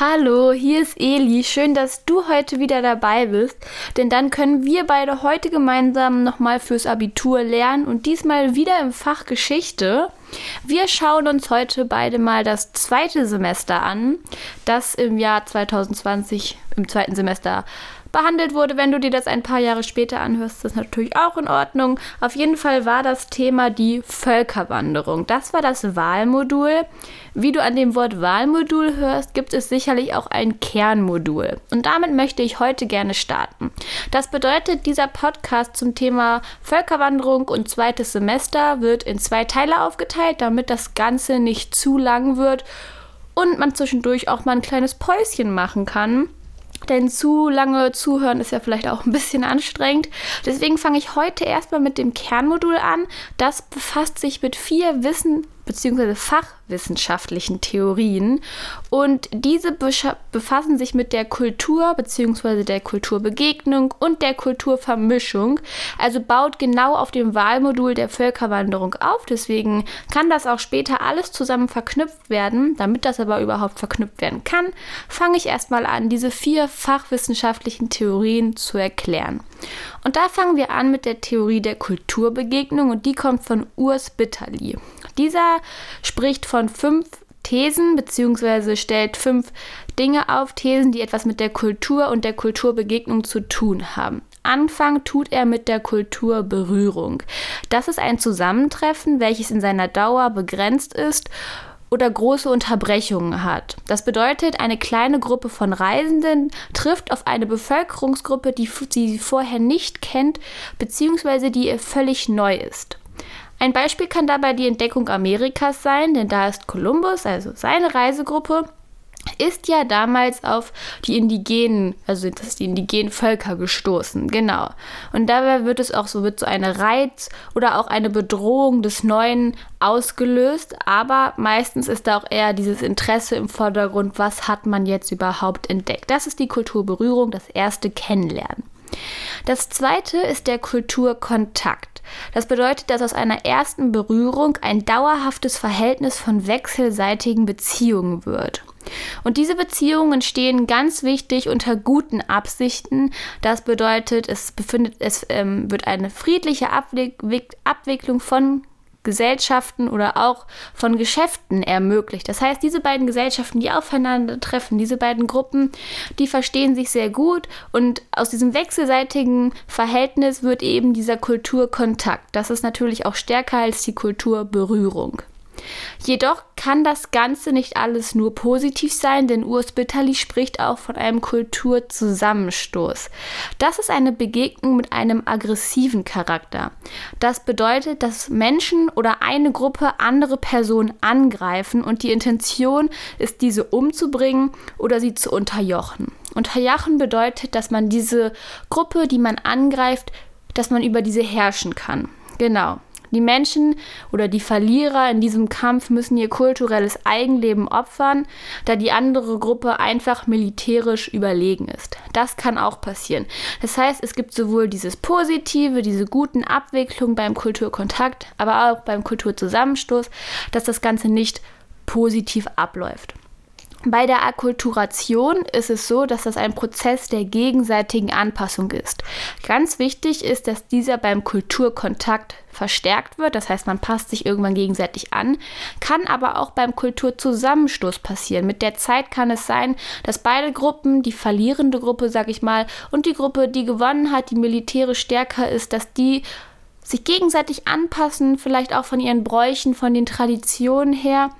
Hallo, hier ist Eli. Schön, dass du heute wieder dabei bist, denn dann können wir beide heute gemeinsam nochmal fürs Abitur lernen und diesmal wieder im Fach Geschichte. Wir schauen uns heute beide mal das zweite Semester an, das im Jahr 2020 im zweiten Semester behandelt wurde. Wenn du dir das ein paar Jahre später anhörst, ist das natürlich auch in Ordnung. Auf jeden Fall war das Thema die Völkerwanderung. Das war das Wahlmodul. Wie du an dem Wort Wahlmodul hörst, gibt es sicherlich auch ein Kernmodul. Und damit möchte ich heute gerne starten. Das bedeutet, dieser Podcast zum Thema Völkerwanderung und zweites Semester wird in zwei Teile aufgeteilt, damit das Ganze nicht zu lang wird und man zwischendurch auch mal ein kleines Päuschen machen kann denn zu lange zuhören ist ja vielleicht auch ein bisschen anstrengend. Deswegen fange ich heute erstmal mit dem Kernmodul an. Das befasst sich mit vier Wissen bzw. fachwissenschaftlichen Theorien und diese befassen sich mit der Kultur bzw. der Kulturbegegnung und der Kulturvermischung, also baut genau auf dem Wahlmodul der Völkerwanderung auf, deswegen kann das auch später alles zusammen verknüpft werden. Damit das aber überhaupt verknüpft werden kann, fange ich erstmal an, diese vier fachwissenschaftlichen Theorien zu erklären. Und da fangen wir an mit der Theorie der Kulturbegegnung und die kommt von Urs Bitterli. Dieser spricht von fünf Thesen bzw. stellt fünf Dinge auf, Thesen, die etwas mit der Kultur und der Kulturbegegnung zu tun haben. Anfang tut er mit der Kulturberührung. Das ist ein Zusammentreffen, welches in seiner Dauer begrenzt ist oder große Unterbrechungen hat. Das bedeutet, eine kleine Gruppe von Reisenden trifft auf eine Bevölkerungsgruppe, die sie vorher nicht kennt, beziehungsweise die ihr völlig neu ist. Ein Beispiel kann dabei die Entdeckung Amerikas sein, denn da ist Kolumbus, also seine Reisegruppe, ist ja damals auf die indigenen, also das die indigenen Völker gestoßen, genau. Und dabei wird es auch so, wird so eine Reiz oder auch eine Bedrohung des Neuen ausgelöst, aber meistens ist da auch eher dieses Interesse im Vordergrund, was hat man jetzt überhaupt entdeckt. Das ist die Kulturberührung, das erste Kennenlernen. Das zweite ist der Kulturkontakt. Das bedeutet, dass aus einer ersten Berührung ein dauerhaftes Verhältnis von wechselseitigen Beziehungen wird. Und diese Beziehungen stehen ganz wichtig unter guten Absichten. Das bedeutet, es, befindet, es ähm, wird eine friedliche Abwicklung von Gesellschaften oder auch von Geschäften ermöglicht. Das heißt, diese beiden Gesellschaften, die aufeinandertreffen, diese beiden Gruppen, die verstehen sich sehr gut und aus diesem wechselseitigen Verhältnis wird eben dieser Kulturkontakt. Das ist natürlich auch stärker als die Kulturberührung. Jedoch kann das Ganze nicht alles nur positiv sein, denn Urs Bitterli spricht auch von einem Kulturzusammenstoß. Das ist eine Begegnung mit einem aggressiven Charakter. Das bedeutet, dass Menschen oder eine Gruppe andere Personen angreifen und die Intention ist, diese umzubringen oder sie zu unterjochen. Unterjochen bedeutet, dass man diese Gruppe, die man angreift, dass man über diese herrschen kann. Genau. Die Menschen oder die Verlierer in diesem Kampf müssen ihr kulturelles Eigenleben opfern, da die andere Gruppe einfach militärisch überlegen ist. Das kann auch passieren. Das heißt, es gibt sowohl dieses Positive, diese guten Abwicklungen beim Kulturkontakt, aber auch beim Kulturzusammenstoß, dass das Ganze nicht positiv abläuft. Bei der Akkulturation ist es so, dass das ein Prozess der gegenseitigen Anpassung ist. Ganz wichtig ist, dass dieser beim Kulturkontakt verstärkt wird, das heißt man passt sich irgendwann gegenseitig an, kann aber auch beim Kulturzusammenstoß passieren. Mit der Zeit kann es sein, dass beide Gruppen, die verlierende Gruppe, sag ich mal, und die Gruppe, die gewonnen hat, die militärisch stärker ist, dass die sich gegenseitig anpassen, vielleicht auch von ihren Bräuchen, von den Traditionen her.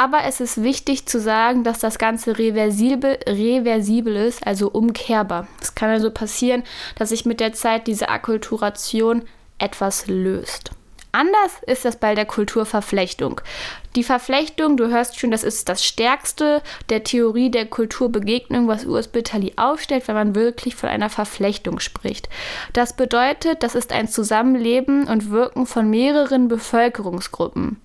Aber es ist wichtig zu sagen, dass das Ganze reversibel, reversibel ist, also umkehrbar. Es kann also passieren, dass sich mit der Zeit diese Akkulturation etwas löst. Anders ist das bei der Kulturverflechtung. Die Verflechtung, du hörst schon, das ist das Stärkste der Theorie der Kulturbegegnung, was Urs Bitterli aufstellt, wenn man wirklich von einer Verflechtung spricht. Das bedeutet, das ist ein Zusammenleben und Wirken von mehreren Bevölkerungsgruppen.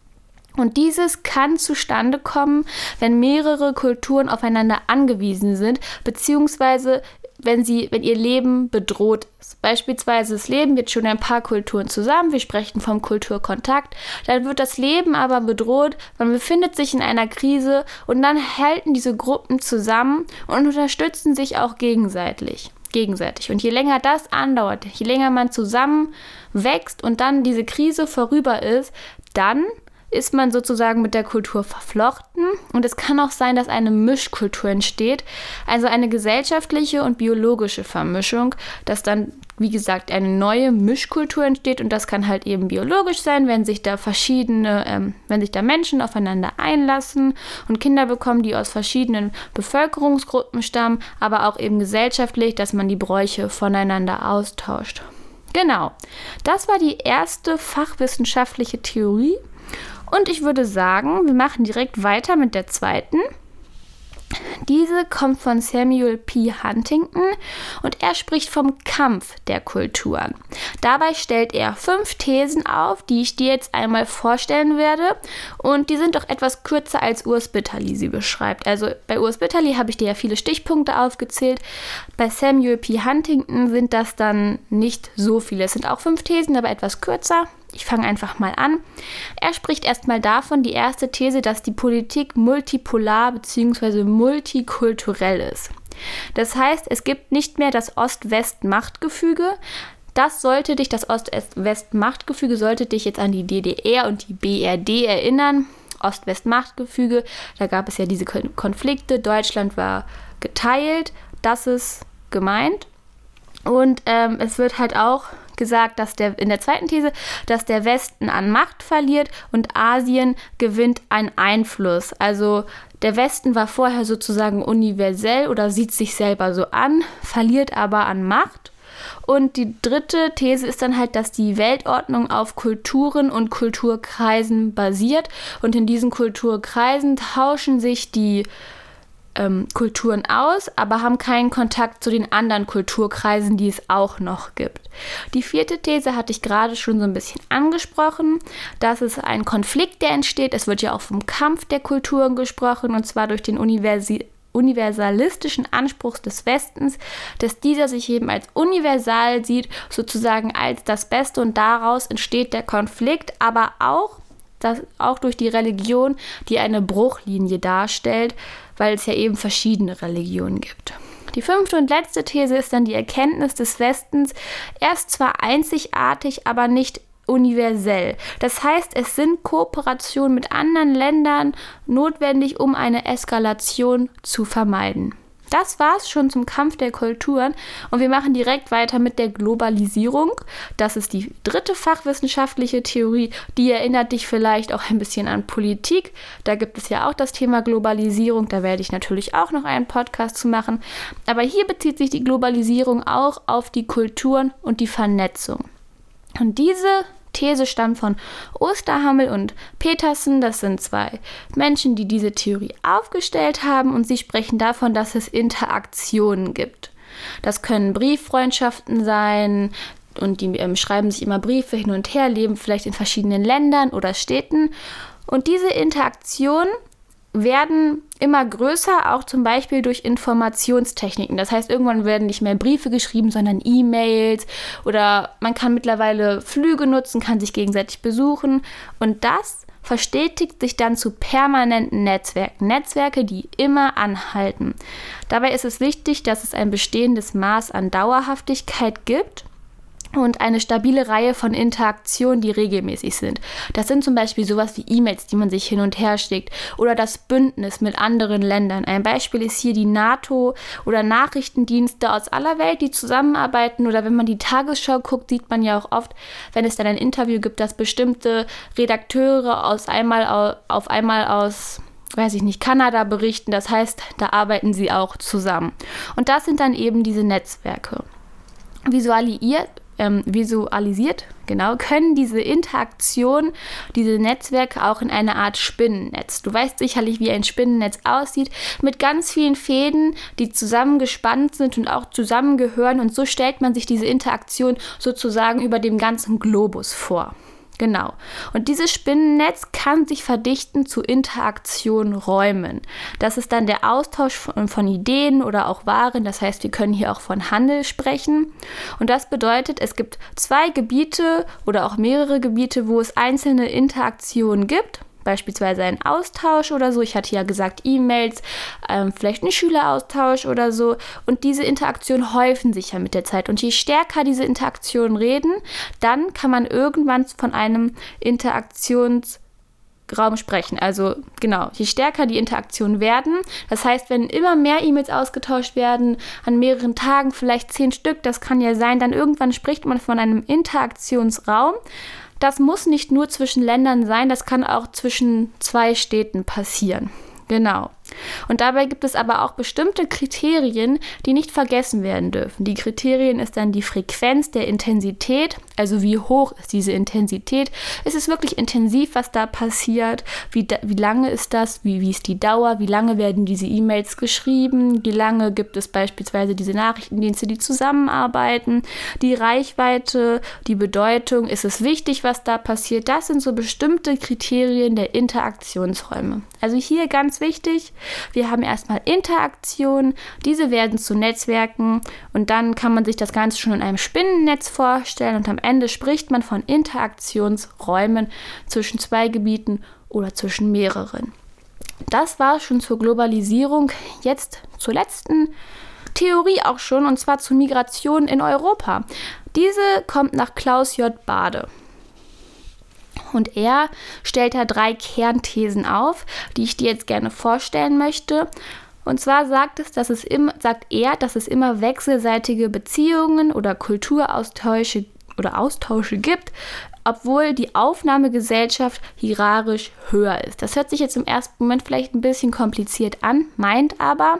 Und dieses kann zustande kommen, wenn mehrere Kulturen aufeinander angewiesen sind, beziehungsweise wenn sie, wenn ihr Leben bedroht ist. Beispielsweise das Leben wird schon in ein paar Kulturen zusammen, wir sprechen vom Kulturkontakt, dann wird das Leben aber bedroht, man befindet sich in einer Krise und dann halten diese Gruppen zusammen und unterstützen sich auch gegenseitig. Gegenseitig. Und je länger das andauert, je länger man zusammen wächst und dann diese Krise vorüber ist, dann ist man sozusagen mit der Kultur verflochten und es kann auch sein, dass eine Mischkultur entsteht, also eine gesellschaftliche und biologische Vermischung, dass dann, wie gesagt, eine neue Mischkultur entsteht und das kann halt eben biologisch sein, wenn sich da verschiedene, ähm, wenn sich da Menschen aufeinander einlassen und Kinder bekommen, die aus verschiedenen Bevölkerungsgruppen stammen, aber auch eben gesellschaftlich, dass man die Bräuche voneinander austauscht. Genau, das war die erste fachwissenschaftliche Theorie. Und ich würde sagen, wir machen direkt weiter mit der zweiten. Diese kommt von Samuel P. Huntington und er spricht vom Kampf der Kulturen. Dabei stellt er fünf Thesen auf, die ich dir jetzt einmal vorstellen werde und die sind doch etwas kürzer als Urs Bitterli sie beschreibt. Also bei Urs Bitterli habe ich dir ja viele Stichpunkte aufgezählt. Bei Samuel P. Huntington sind das dann nicht so viele. Es sind auch fünf Thesen, aber etwas kürzer. Ich fange einfach mal an. Er spricht erstmal davon, die erste These, dass die Politik multipolar bzw. multikulturell ist. Das heißt, es gibt nicht mehr das Ost-West-Machtgefüge. Das sollte dich, das Ost-West-Machtgefüge sollte dich jetzt an die DDR und die BRD erinnern. Ost-West-Machtgefüge, da gab es ja diese Konflikte. Deutschland war geteilt. Das ist gemeint. Und ähm, es wird halt auch gesagt, dass der in der zweiten These, dass der Westen an Macht verliert und Asien gewinnt an Einfluss. Also der Westen war vorher sozusagen universell oder sieht sich selber so an, verliert aber an Macht. Und die dritte These ist dann halt, dass die Weltordnung auf Kulturen und Kulturkreisen basiert. Und in diesen Kulturkreisen tauschen sich die ähm, Kulturen aus, aber haben keinen Kontakt zu den anderen Kulturkreisen, die es auch noch gibt. Die vierte These hatte ich gerade schon so ein bisschen angesprochen. Das ist ein Konflikt, der entsteht. Es wird ja auch vom Kampf der Kulturen gesprochen, und zwar durch den Universi universalistischen Anspruch des Westens, dass dieser sich eben als universal sieht, sozusagen als das Beste und daraus entsteht der Konflikt, aber auch, dass, auch durch die Religion, die eine Bruchlinie darstellt, weil es ja eben verschiedene Religionen gibt. Die fünfte und letzte These ist dann die Erkenntnis des Westens. Er ist zwar einzigartig, aber nicht universell. Das heißt, es sind Kooperationen mit anderen Ländern notwendig, um eine Eskalation zu vermeiden. Das war's schon zum Kampf der Kulturen und wir machen direkt weiter mit der Globalisierung. Das ist die dritte fachwissenschaftliche Theorie, die erinnert dich vielleicht auch ein bisschen an Politik. Da gibt es ja auch das Thema Globalisierung, da werde ich natürlich auch noch einen Podcast zu machen. Aber hier bezieht sich die Globalisierung auch auf die Kulturen und die Vernetzung. Und diese These stammt von Osterhammel und Petersen. Das sind zwei Menschen, die diese Theorie aufgestellt haben und sie sprechen davon, dass es Interaktionen gibt. Das können Brieffreundschaften sein und die ähm, schreiben sich immer Briefe hin und her, leben vielleicht in verschiedenen Ländern oder Städten. Und diese Interaktion werden immer größer, auch zum Beispiel durch Informationstechniken. Das heißt, irgendwann werden nicht mehr Briefe geschrieben, sondern E-Mails oder man kann mittlerweile Flüge nutzen, kann sich gegenseitig besuchen und das verstetigt sich dann zu permanenten Netzwerken. Netzwerke, die immer anhalten. Dabei ist es wichtig, dass es ein bestehendes Maß an Dauerhaftigkeit gibt und eine stabile Reihe von Interaktionen, die regelmäßig sind. Das sind zum Beispiel sowas wie E-Mails, die man sich hin und her schickt oder das Bündnis mit anderen Ländern. Ein Beispiel ist hier die NATO oder Nachrichtendienste aus aller Welt, die zusammenarbeiten oder wenn man die Tagesschau guckt, sieht man ja auch oft, wenn es dann ein Interview gibt, dass bestimmte Redakteure aus einmal auf einmal aus weiß ich nicht, Kanada berichten. Das heißt, da arbeiten sie auch zusammen. Und das sind dann eben diese Netzwerke. Visualisiert, ähm, visualisiert, genau, können diese Interaktion, diese Netzwerke auch in eine Art Spinnennetz. Du weißt sicherlich, wie ein Spinnennetz aussieht, mit ganz vielen Fäden, die zusammengespannt sind und auch zusammengehören. Und so stellt man sich diese Interaktion sozusagen über dem ganzen Globus vor. Genau. Und dieses Spinnennetz kann sich verdichten zu Interaktionräumen. Das ist dann der Austausch von, von, Ideen oder auch Waren. Das heißt, wir können hier auch von Handel sprechen. Und das bedeutet, es gibt zwei Gebiete oder auch mehrere Gebiete, wo es einzelne Interaktionen gibt beispielsweise ein Austausch oder so. Ich hatte ja gesagt E-Mails, ähm, vielleicht ein Schüleraustausch oder so. Und diese Interaktionen häufen sich ja mit der Zeit. Und je stärker diese Interaktionen reden, dann kann man irgendwann von einem Interaktions Raum sprechen. Also genau, je stärker die Interaktionen werden, das heißt, wenn immer mehr E-Mails ausgetauscht werden, an mehreren Tagen vielleicht zehn Stück, das kann ja sein, dann irgendwann spricht man von einem Interaktionsraum. Das muss nicht nur zwischen Ländern sein, das kann auch zwischen zwei Städten passieren. Genau. Und dabei gibt es aber auch bestimmte Kriterien, die nicht vergessen werden dürfen. Die Kriterien ist dann die Frequenz der Intensität, also wie hoch ist diese Intensität. Ist es wirklich intensiv, was da passiert? Wie, wie lange ist das? Wie, wie ist die Dauer? Wie lange werden diese E-Mails geschrieben? Wie lange gibt es beispielsweise diese Nachrichtendienste, die zusammenarbeiten? Die Reichweite, die Bedeutung, ist es wichtig, was da passiert? Das sind so bestimmte Kriterien der Interaktionsräume. Also hier ganz wichtig, wir haben erstmal Interaktionen, diese werden zu Netzwerken und dann kann man sich das Ganze schon in einem Spinnennetz vorstellen und am Ende spricht man von Interaktionsräumen zwischen zwei Gebieten oder zwischen mehreren. Das war schon zur Globalisierung. Jetzt zur letzten Theorie auch schon, und zwar zur Migration in Europa. Diese kommt nach Klaus J. Bade. Und er stellt da drei Kernthesen auf, die ich dir jetzt gerne vorstellen möchte. Und zwar sagt, es, dass es im, sagt er, dass es immer wechselseitige Beziehungen oder Kulturaustausche oder Austausche gibt, obwohl die Aufnahmegesellschaft hierarchisch höher ist. Das hört sich jetzt im ersten Moment vielleicht ein bisschen kompliziert an, meint aber,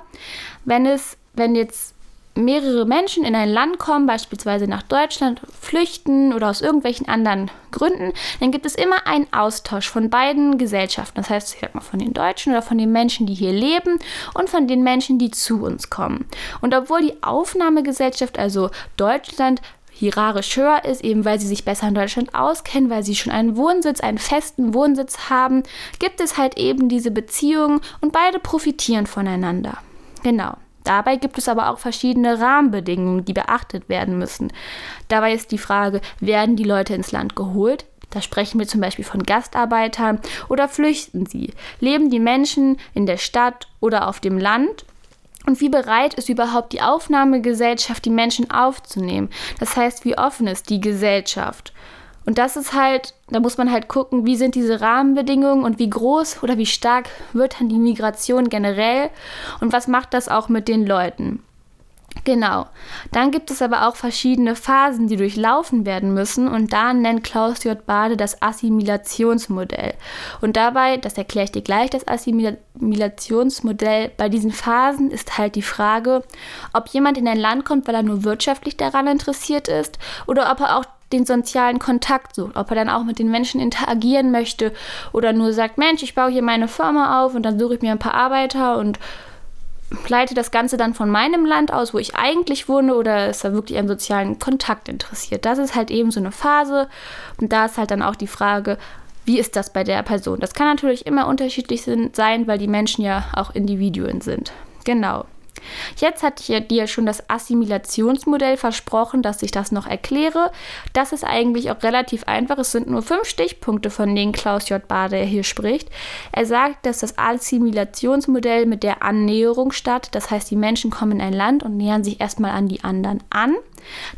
wenn es, wenn jetzt mehrere Menschen in ein Land kommen, beispielsweise nach Deutschland, flüchten oder aus irgendwelchen anderen Gründen, dann gibt es immer einen Austausch von beiden Gesellschaften. Das heißt, ich sag mal von den Deutschen oder von den Menschen, die hier leben und von den Menschen, die zu uns kommen. Und obwohl die Aufnahmegesellschaft, also Deutschland, hierarchisch höher ist, eben weil sie sich besser in Deutschland auskennen, weil sie schon einen Wohnsitz, einen festen Wohnsitz haben, gibt es halt eben diese Beziehungen und beide profitieren voneinander. Genau. Dabei gibt es aber auch verschiedene Rahmenbedingungen, die beachtet werden müssen. Dabei ist die Frage, werden die Leute ins Land geholt? Da sprechen wir zum Beispiel von Gastarbeitern oder flüchten sie? Leben die Menschen in der Stadt oder auf dem Land? Und wie bereit ist überhaupt die Aufnahmegesellschaft, die Menschen aufzunehmen? Das heißt, wie offen ist die Gesellschaft? Und das ist halt, da muss man halt gucken, wie sind diese Rahmenbedingungen und wie groß oder wie stark wird dann die Migration generell und was macht das auch mit den Leuten. Genau. Dann gibt es aber auch verschiedene Phasen, die durchlaufen werden müssen und da nennt Klaus J. Bade das Assimilationsmodell. Und dabei, das erkläre ich dir gleich, das Assimilationsmodell bei diesen Phasen ist halt die Frage, ob jemand in ein Land kommt, weil er nur wirtschaftlich daran interessiert ist oder ob er auch den sozialen Kontakt sucht, ob er dann auch mit den Menschen interagieren möchte oder nur sagt, Mensch, ich baue hier meine Firma auf und dann suche ich mir ein paar Arbeiter und leite das Ganze dann von meinem Land aus, wo ich eigentlich wohne, oder ist er wirklich am sozialen Kontakt interessiert. Das ist halt eben so eine Phase und da ist halt dann auch die Frage, wie ist das bei der Person? Das kann natürlich immer unterschiedlich sein, weil die Menschen ja auch Individuen sind. Genau. Jetzt hatte ich dir schon das Assimilationsmodell versprochen, dass ich das noch erkläre. Das ist eigentlich auch relativ einfach. Es sind nur fünf Stichpunkte, von denen Klaus J. Bade hier spricht. Er sagt, dass das Assimilationsmodell mit der Annäherung statt. Das heißt, die Menschen kommen in ein Land und nähern sich erstmal an die anderen an.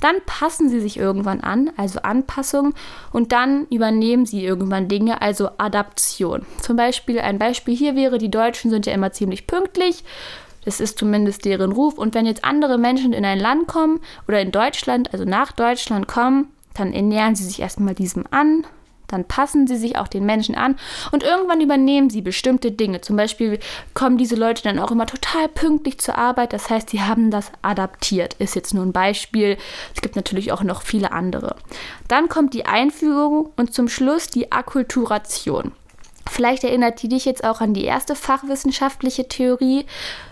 Dann passen sie sich irgendwann an, also Anpassung, und dann übernehmen sie irgendwann Dinge, also Adaption. Zum Beispiel, ein Beispiel hier wäre, die Deutschen sind ja immer ziemlich pünktlich. Das ist zumindest deren Ruf. Und wenn jetzt andere Menschen in ein Land kommen oder in Deutschland, also nach Deutschland kommen, dann ernähren sie sich erstmal diesem an, dann passen sie sich auch den Menschen an und irgendwann übernehmen sie bestimmte Dinge. Zum Beispiel kommen diese Leute dann auch immer total pünktlich zur Arbeit. Das heißt, sie haben das adaptiert. Ist jetzt nur ein Beispiel. Es gibt natürlich auch noch viele andere. Dann kommt die Einführung und zum Schluss die Akkulturation. Vielleicht erinnert die dich jetzt auch an die erste fachwissenschaftliche Theorie,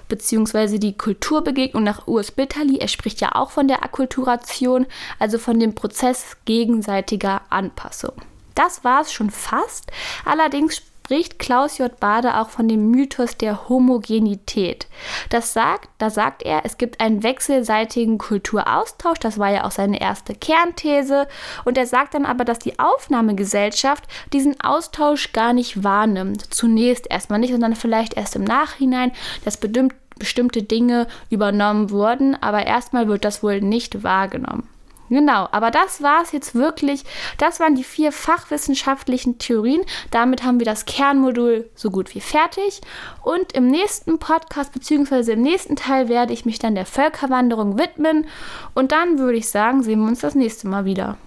beziehungsweise die Kulturbegegnung nach Urs Bitterli. Er spricht ja auch von der Akkulturation, also von dem Prozess gegenseitiger Anpassung. Das war es schon fast. Allerdings spricht Klaus J. Bade auch von dem Mythos der Homogenität. Das sagt, da sagt er, es gibt einen wechselseitigen Kulturaustausch, das war ja auch seine erste Kernthese, und er sagt dann aber, dass die Aufnahmegesellschaft diesen Austausch gar nicht wahrnimmt. Zunächst erstmal nicht, sondern vielleicht erst im Nachhinein, dass bestimmte Dinge übernommen wurden, aber erstmal wird das wohl nicht wahrgenommen. Genau, aber das war es jetzt wirklich. Das waren die vier fachwissenschaftlichen Theorien. Damit haben wir das Kernmodul so gut wie fertig. Und im nächsten Podcast bzw. im nächsten Teil werde ich mich dann der Völkerwanderung widmen. Und dann würde ich sagen, sehen wir uns das nächste Mal wieder.